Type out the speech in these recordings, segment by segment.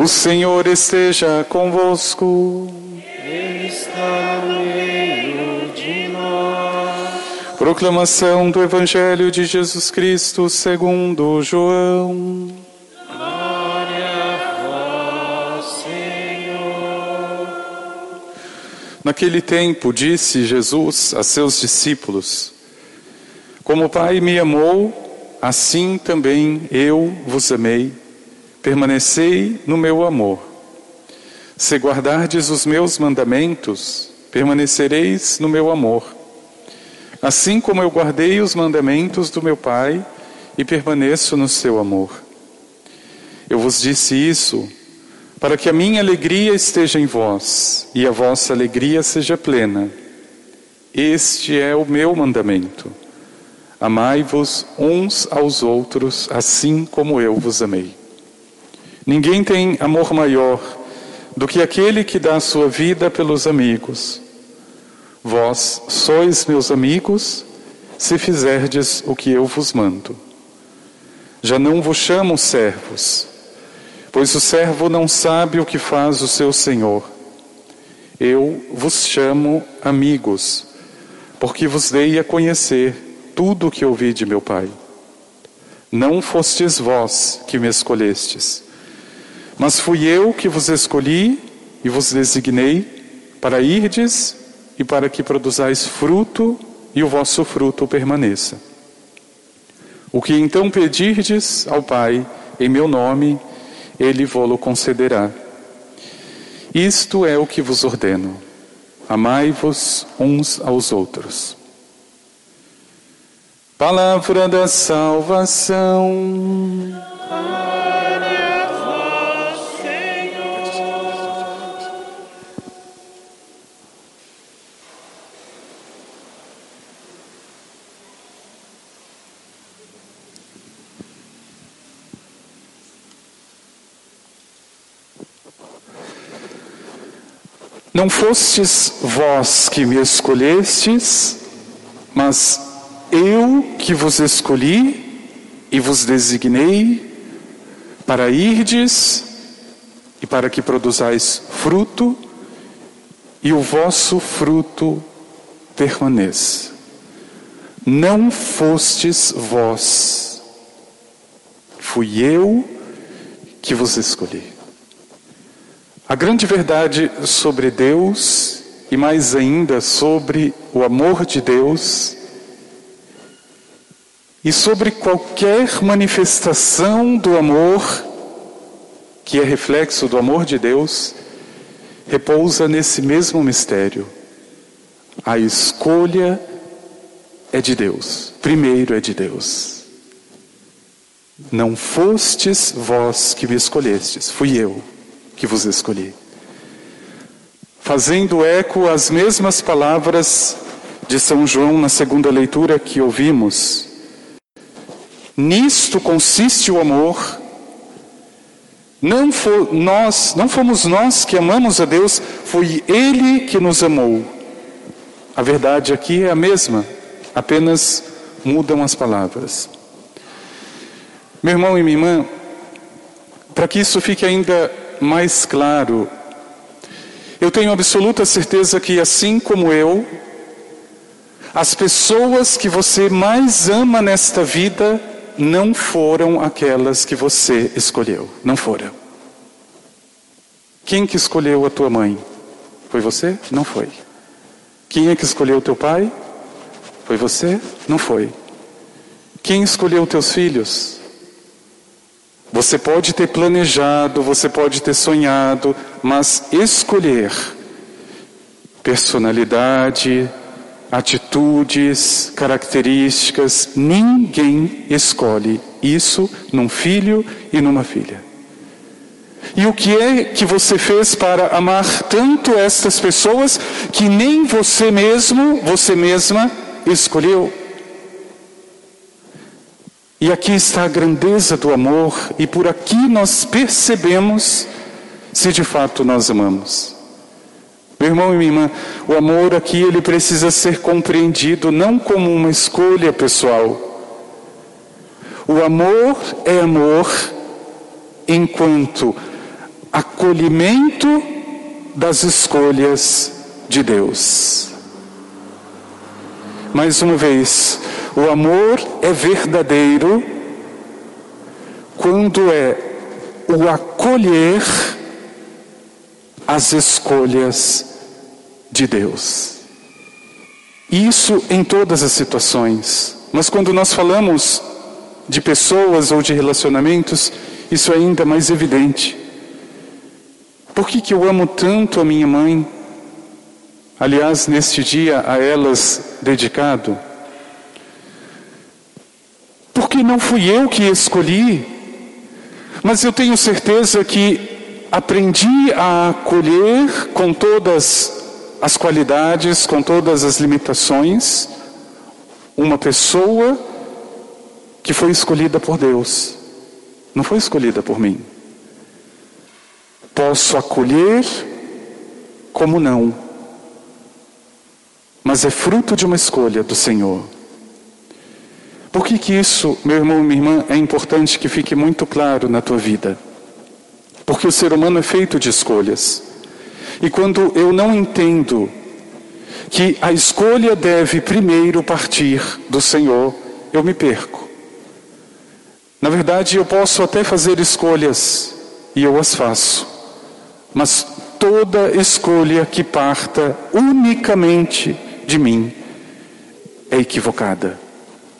O Senhor esteja convosco. Está no meio de nós. Proclamação do Evangelho de Jesus Cristo segundo João. Glória a vós, Senhor. Naquele tempo disse Jesus a seus discípulos: Como o Pai me amou, assim também eu vos amei. Permanecei no meu amor. Se guardardes os meus mandamentos, permanecereis no meu amor. Assim como eu guardei os mandamentos do meu Pai e permaneço no seu amor. Eu vos disse isso para que a minha alegria esteja em vós e a vossa alegria seja plena. Este é o meu mandamento. Amai-vos uns aos outros, assim como eu vos amei. Ninguém tem amor maior do que aquele que dá a sua vida pelos amigos. Vós sois meus amigos, se fizerdes o que eu vos mando. Já não vos chamo servos, pois o servo não sabe o que faz o seu senhor. Eu vos chamo amigos, porque vos dei a conhecer tudo o que ouvi de meu Pai. Não fostes vós que me escolhestes, mas fui eu que vos escolhi e vos designei para irdes e para que produzais fruto e o vosso fruto permaneça. O que então pedirdes ao Pai em meu nome, ele vô-lo concederá. Isto é o que vos ordeno: amai-vos uns aos outros. Palavra da salvação. Não fostes vós que me escolhestes, mas eu que vos escolhi e vos designei para irdes e para que produzais fruto e o vosso fruto permaneça. Não fostes vós, fui eu que vos escolhi. A grande verdade sobre Deus e mais ainda sobre o amor de Deus e sobre qualquer manifestação do amor que é reflexo do amor de Deus repousa nesse mesmo mistério. A escolha é de Deus, primeiro é de Deus. Não fostes vós que me escolhestes, fui eu que vos escolhi. Fazendo eco às mesmas palavras de São João na segunda leitura que ouvimos. Nisto consiste o amor. Não, nós, não fomos nós que amamos a Deus, foi Ele que nos amou. A verdade aqui é a mesma, apenas mudam as palavras. Meu irmão e minha irmã, para que isso fique ainda mais claro. Eu tenho absoluta certeza que, assim como eu, as pessoas que você mais ama nesta vida não foram aquelas que você escolheu. Não foram. Quem que escolheu a tua mãe? Foi você? Não foi. Quem é que escolheu o teu pai? Foi você? Não foi. Quem escolheu teus filhos? Você pode ter planejado, você pode ter sonhado, mas escolher personalidade, atitudes, características, ninguém escolhe isso num filho e numa filha. E o que é que você fez para amar tanto estas pessoas que nem você mesmo, você mesma escolheu? E aqui está a grandeza do amor, e por aqui nós percebemos se de fato nós amamos. Meu irmão e minha irmã, o amor aqui ele precisa ser compreendido não como uma escolha pessoal. O amor é amor enquanto acolhimento das escolhas de Deus. Mais uma vez, o amor é verdadeiro quando é o acolher as escolhas de Deus. Isso em todas as situações. Mas quando nós falamos de pessoas ou de relacionamentos, isso é ainda mais evidente. Por que, que eu amo tanto a minha mãe? Aliás, neste dia a elas dedicado. Porque não fui eu que escolhi, mas eu tenho certeza que aprendi a acolher com todas as qualidades, com todas as limitações, uma pessoa que foi escolhida por Deus, não foi escolhida por mim. Posso acolher como não, mas é fruto de uma escolha do Senhor. Por que, que isso, meu irmão minha irmã, é importante que fique muito claro na tua vida? Porque o ser humano é feito de escolhas. E quando eu não entendo que a escolha deve primeiro partir do Senhor, eu me perco. Na verdade, eu posso até fazer escolhas, e eu as faço, mas toda escolha que parta unicamente de mim é equivocada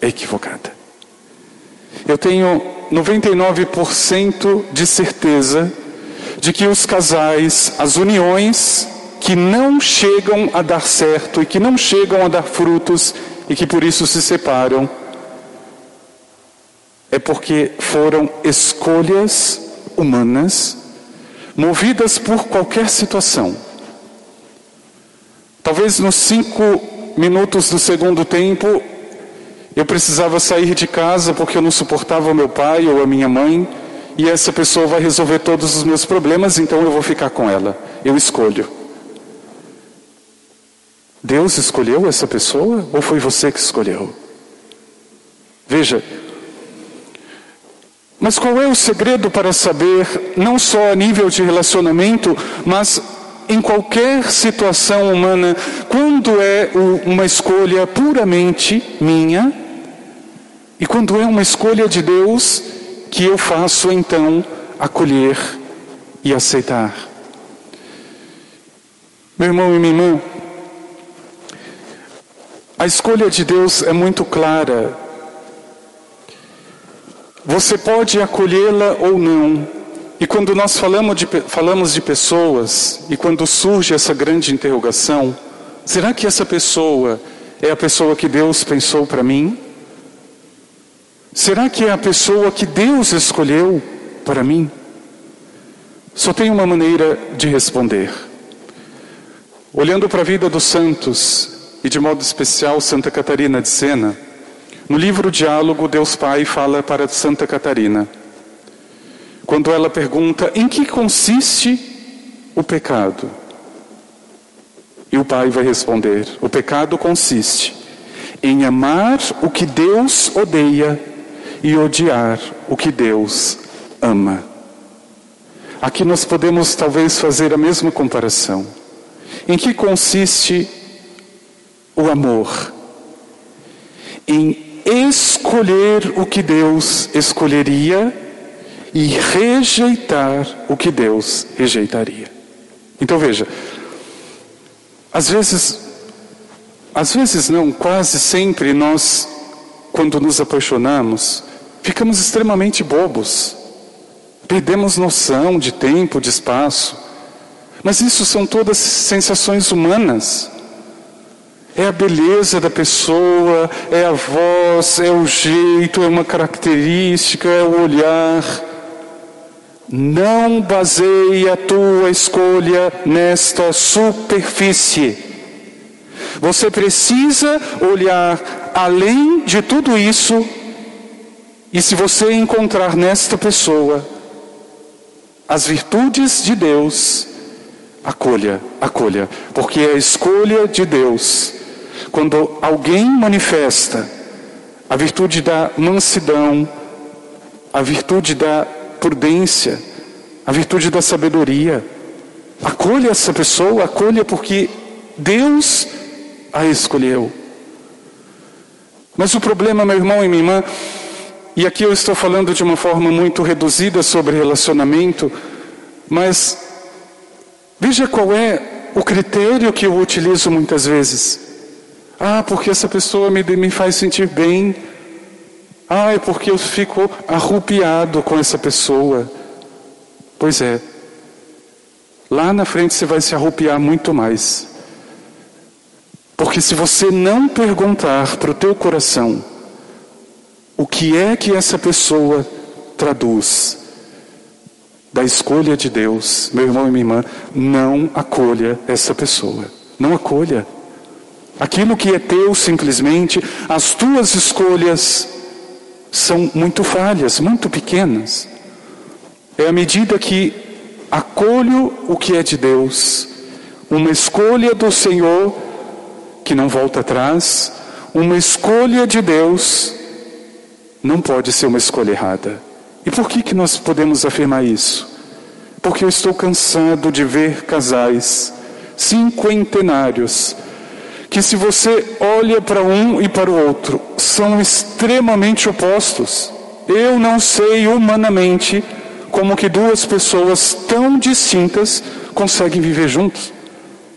equivocada. Eu tenho 99% de certeza de que os casais, as uniões que não chegam a dar certo e que não chegam a dar frutos e que por isso se separam, é porque foram escolhas humanas movidas por qualquer situação. Talvez nos cinco minutos do segundo tempo eu precisava sair de casa porque eu não suportava o meu pai ou a minha mãe, e essa pessoa vai resolver todos os meus problemas, então eu vou ficar com ela. Eu escolho. Deus escolheu essa pessoa ou foi você que escolheu? Veja, mas qual é o segredo para saber, não só a nível de relacionamento, mas em qualquer situação humana, quando é uma escolha puramente minha e quando é uma escolha de Deus que eu faço então acolher e aceitar. Meu irmão e minha irmã, a escolha de Deus é muito clara. Você pode acolhê-la ou não, e quando nós falamos de, falamos de pessoas, e quando surge essa grande interrogação, será que essa pessoa é a pessoa que Deus pensou para mim? Será que é a pessoa que Deus escolheu para mim? Só tem uma maneira de responder. Olhando para a vida dos santos, e de modo especial Santa Catarina de Sena, no livro Diálogo, Deus Pai fala para Santa Catarina quando ela pergunta em que consiste o pecado. E o pai vai responder: o pecado consiste em amar o que Deus odeia e odiar o que Deus ama. Aqui nós podemos talvez fazer a mesma comparação. Em que consiste o amor? Em escolher o que Deus escolheria e rejeitar o que Deus rejeitaria. Então veja, às vezes, às vezes não, quase sempre nós, quando nos apaixonamos, ficamos extremamente bobos, perdemos noção de tempo, de espaço, mas isso são todas sensações humanas. É a beleza da pessoa, é a voz, é o jeito, é uma característica, é o olhar. Não baseie a tua escolha nesta superfície. Você precisa olhar além de tudo isso, e se você encontrar nesta pessoa as virtudes de Deus, acolha, acolha, porque é a escolha de Deus. Quando alguém manifesta a virtude da mansidão, a virtude da prudência, a virtude da sabedoria. Acolha essa pessoa, acolha porque Deus a escolheu. Mas o problema, meu irmão e minha irmã, e aqui eu estou falando de uma forma muito reduzida sobre relacionamento, mas veja qual é o critério que eu utilizo muitas vezes. Ah, porque essa pessoa me, me faz sentir bem. Ah, é porque eu fico arrupiado com essa pessoa. Pois é. Lá na frente você vai se arrupiar muito mais. Porque se você não perguntar para o teu coração o que é que essa pessoa traduz da escolha de Deus, meu irmão e minha irmã, não acolha essa pessoa. Não acolha. Aquilo que é teu simplesmente, as tuas escolhas são muito falhas, muito pequenas. É à medida que acolho o que é de Deus, uma escolha do Senhor que não volta atrás, uma escolha de Deus não pode ser uma escolha errada. E por que, que nós podemos afirmar isso? Porque eu estou cansado de ver casais cinquentenários que, se você olha para um e para o outro, são extremamente opostos. Eu não sei humanamente como que duas pessoas tão distintas conseguem viver juntos,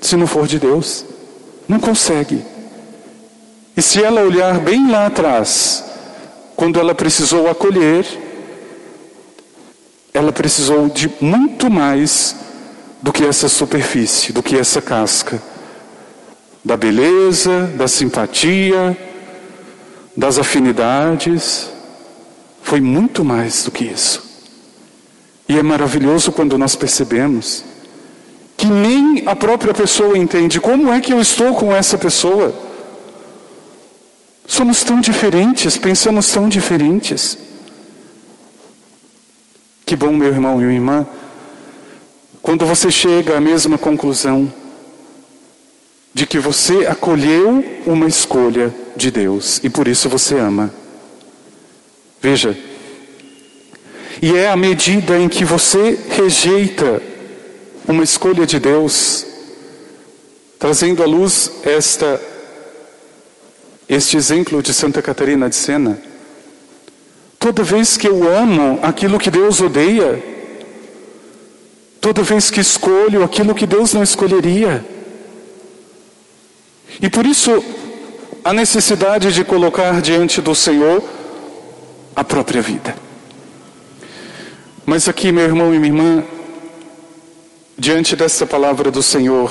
se não for de Deus. Não consegue. E se ela olhar bem lá atrás, quando ela precisou acolher, ela precisou de muito mais do que essa superfície, do que essa casca. Da beleza, da simpatia, das afinidades. Foi muito mais do que isso. E é maravilhoso quando nós percebemos que nem a própria pessoa entende como é que eu estou com essa pessoa. Somos tão diferentes, pensamos tão diferentes. Que bom, meu irmão e minha irmã, quando você chega à mesma conclusão de que você acolheu uma escolha de Deus e por isso você ama. Veja, e é à medida em que você rejeita uma escolha de Deus, trazendo à luz esta este exemplo de Santa Catarina de Sena. Toda vez que eu amo aquilo que Deus odeia, toda vez que escolho aquilo que Deus não escolheria. E por isso, a necessidade de colocar diante do Senhor a própria vida. Mas aqui, meu irmão e minha irmã, diante desta palavra do Senhor,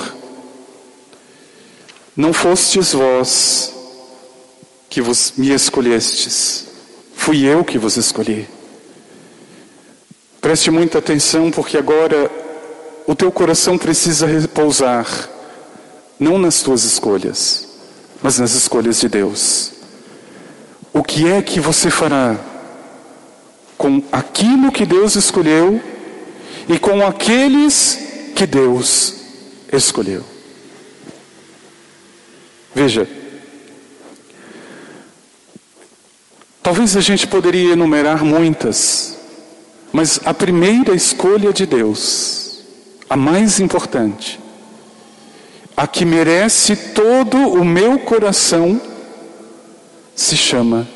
não fostes vós que vos me escolhestes, fui eu que vos escolhi. Preste muita atenção, porque agora o teu coração precisa repousar, não nas tuas escolhas, mas nas escolhas de Deus. O que é que você fará com aquilo que Deus escolheu e com aqueles que Deus escolheu? Veja, Talvez a gente poderia enumerar muitas, mas a primeira escolha de Deus, a mais importante, a que merece todo o meu coração, se chama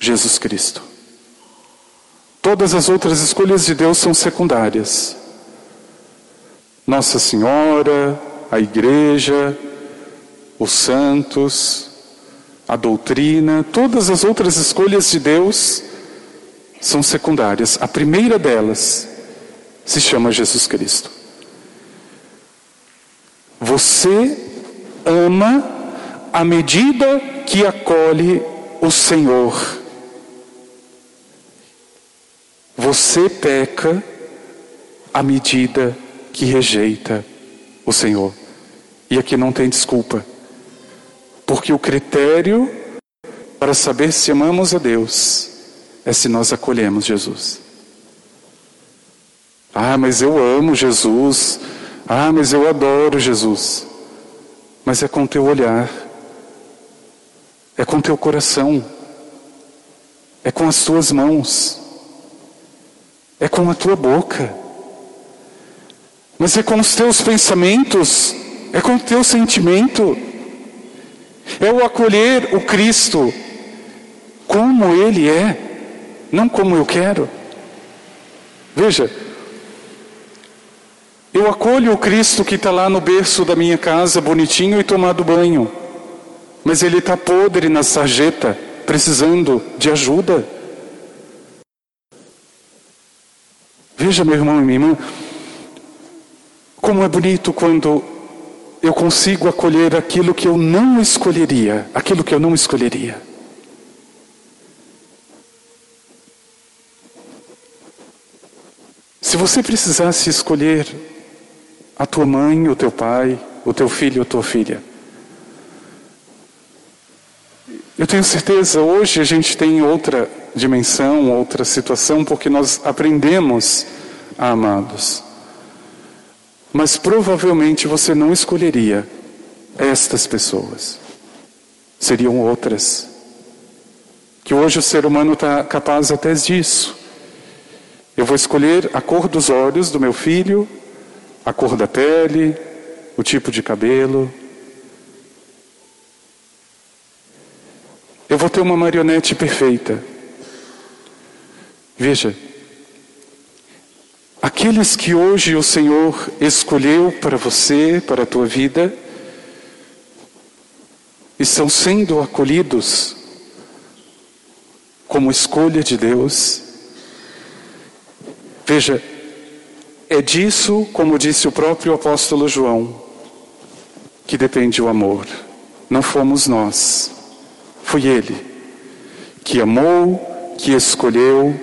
Jesus Cristo. Todas as outras escolhas de Deus são secundárias. Nossa Senhora, a Igreja, os santos, a doutrina, todas as outras escolhas de Deus são secundárias. A primeira delas se chama Jesus Cristo. Você ama à medida que acolhe o Senhor. Você peca à medida que rejeita o Senhor. E aqui não tem desculpa. Porque o critério para saber se amamos a Deus é se nós acolhemos Jesus. Ah, mas eu amo Jesus. Ah, mas eu adoro Jesus. Mas é com teu olhar, é com teu coração, é com as tuas mãos, é com a tua boca. Mas é com os teus pensamentos, é com o teu sentimento, é o acolher o Cristo como Ele é, não como eu quero. Veja, eu acolho o Cristo que está lá no berço da minha casa, bonitinho e tomado banho, mas ele está podre na sarjeta, precisando de ajuda. Veja, meu irmão e minha irmã, como é bonito quando eu consigo acolher aquilo que eu não escolheria, aquilo que eu não escolheria. Se você precisasse escolher a tua mãe, o teu pai, o teu filho, a tua filha, eu tenho certeza, hoje a gente tem outra dimensão, outra situação, porque nós aprendemos a amá-los. Mas provavelmente você não escolheria estas pessoas. Seriam outras. Que hoje o ser humano está capaz até disso. Eu vou escolher a cor dos olhos do meu filho, a cor da pele, o tipo de cabelo. Eu vou ter uma marionete perfeita. Veja, Aqueles que hoje o Senhor escolheu para você, para a tua vida, estão sendo acolhidos como escolha de Deus. Veja, é disso, como disse o próprio apóstolo João, que depende o amor. Não fomos nós, foi Ele que amou, que escolheu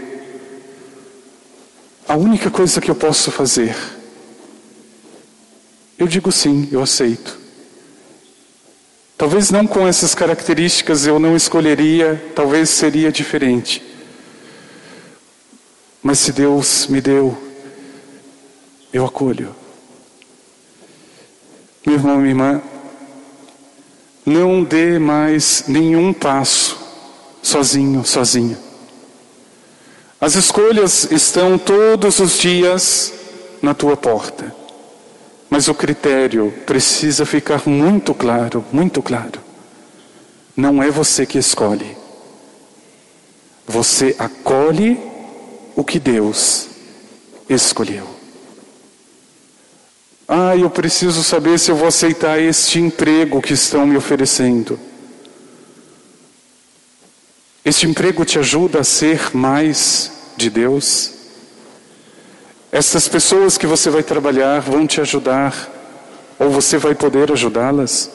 a única coisa que eu posso fazer, eu digo sim, eu aceito. Talvez não com essas características eu não escolheria, talvez seria diferente. Mas se Deus me deu, eu acolho. Meu irmão, minha irmã, não dê mais nenhum passo sozinho, sozinha. As escolhas estão todos os dias na tua porta. Mas o critério precisa ficar muito claro, muito claro. Não é você que escolhe. Você acolhe o que Deus escolheu. Ah, eu preciso saber se eu vou aceitar este emprego que estão me oferecendo. Este emprego te ajuda a ser mais de Deus? Essas pessoas que você vai trabalhar vão te ajudar, ou você vai poder ajudá-las?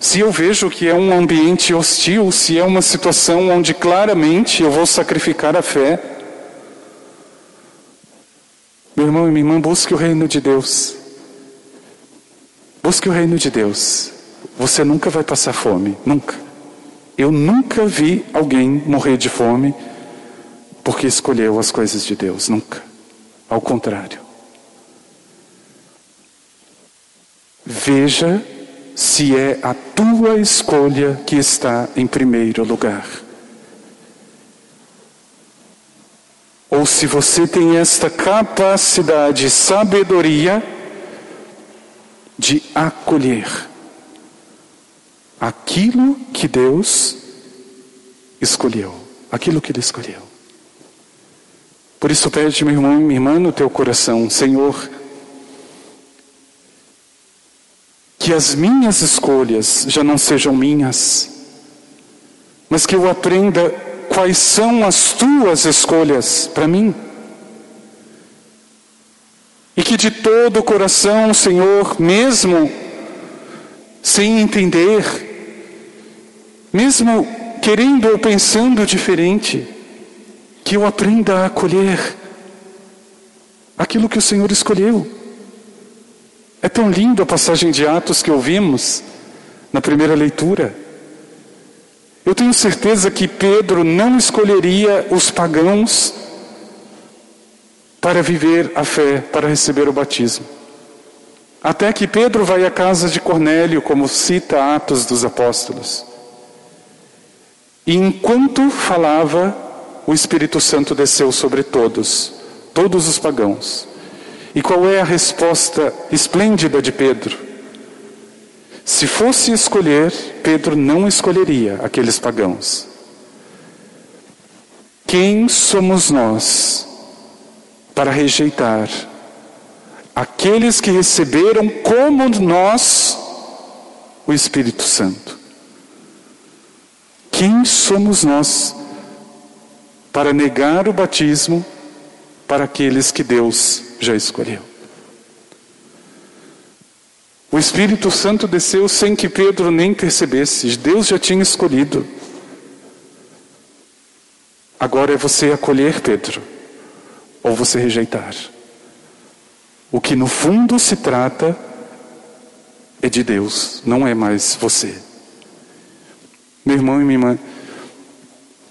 Se eu vejo que é um ambiente hostil, se é uma situação onde claramente eu vou sacrificar a fé, meu irmão e minha irmã, busque o reino de Deus. Busque o reino de Deus. Você nunca vai passar fome, nunca. Eu nunca vi alguém morrer de fome porque escolheu as coisas de Deus, nunca. Ao contrário. Veja se é a tua escolha que está em primeiro lugar. Ou se você tem esta capacidade, sabedoria de acolher aquilo que Deus escolheu, aquilo que Ele escolheu. Por isso pede, meu irmão minha irmã, no teu coração, Senhor, que as minhas escolhas já não sejam minhas, mas que eu aprenda quais são as tuas escolhas para mim. E que de todo o coração, Senhor, mesmo sem entender, mesmo querendo ou pensando diferente, que eu aprenda a acolher aquilo que o Senhor escolheu. É tão lindo a passagem de Atos que ouvimos na primeira leitura. Eu tenho certeza que Pedro não escolheria os pagãos para viver a fé, para receber o batismo. Até que Pedro vai à casa de Cornélio, como cita Atos dos Apóstolos. E enquanto falava, o Espírito Santo desceu sobre todos, todos os pagãos. E qual é a resposta esplêndida de Pedro? Se fosse escolher, Pedro não escolheria aqueles pagãos. Quem somos nós para rejeitar aqueles que receberam como nós o Espírito Santo? Quem somos nós para negar o batismo para aqueles que Deus já escolheu? O Espírito Santo desceu sem que Pedro nem percebesse, Deus já tinha escolhido. Agora é você acolher Pedro, ou você rejeitar. O que no fundo se trata é de Deus, não é mais você. Meu irmão e minha irmã,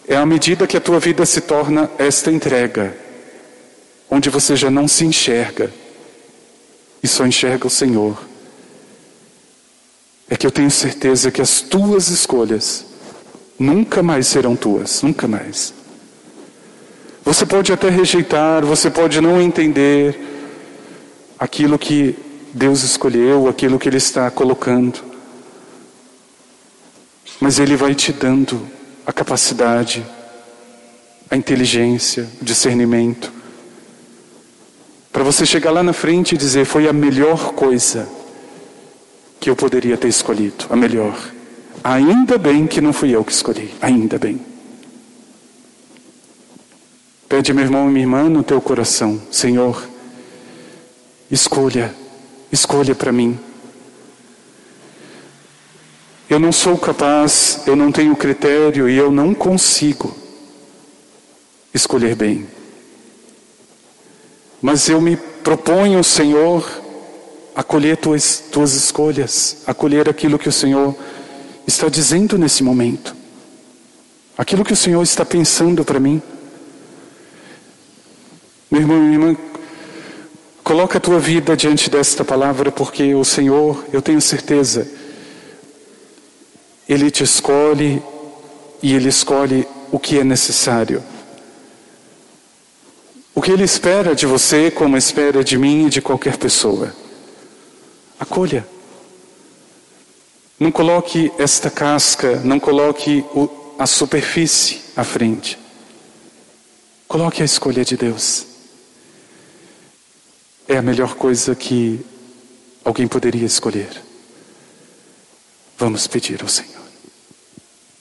é à medida que a tua vida se torna esta entrega, onde você já não se enxerga e só enxerga o Senhor, é que eu tenho certeza que as tuas escolhas nunca mais serão tuas, nunca mais. Você pode até rejeitar, você pode não entender aquilo que Deus escolheu, aquilo que Ele está colocando. Mas Ele vai te dando a capacidade, a inteligência, o discernimento, para você chegar lá na frente e dizer: foi a melhor coisa que eu poderia ter escolhido, a melhor. Ainda bem que não fui eu que escolhi, ainda bem. Pede, meu irmão e minha irmã, no teu coração: Senhor, escolha, escolha para mim. Eu não sou capaz, eu não tenho critério e eu não consigo escolher bem. Mas eu me proponho, Senhor, acolher tuas, tuas escolhas, acolher aquilo que o Senhor está dizendo nesse momento, aquilo que o Senhor está pensando para mim. Meu irmão minha irmã, coloca a tua vida diante desta palavra, porque o Senhor, eu tenho certeza, Ele te escolhe e Ele escolhe o que é necessário. O que Ele espera de você, como espera de mim e de qualquer pessoa. Acolha. Não coloque esta casca, não coloque o, a superfície à frente. Coloque a escolha de Deus. É a melhor coisa que alguém poderia escolher. Vamos pedir ao Senhor.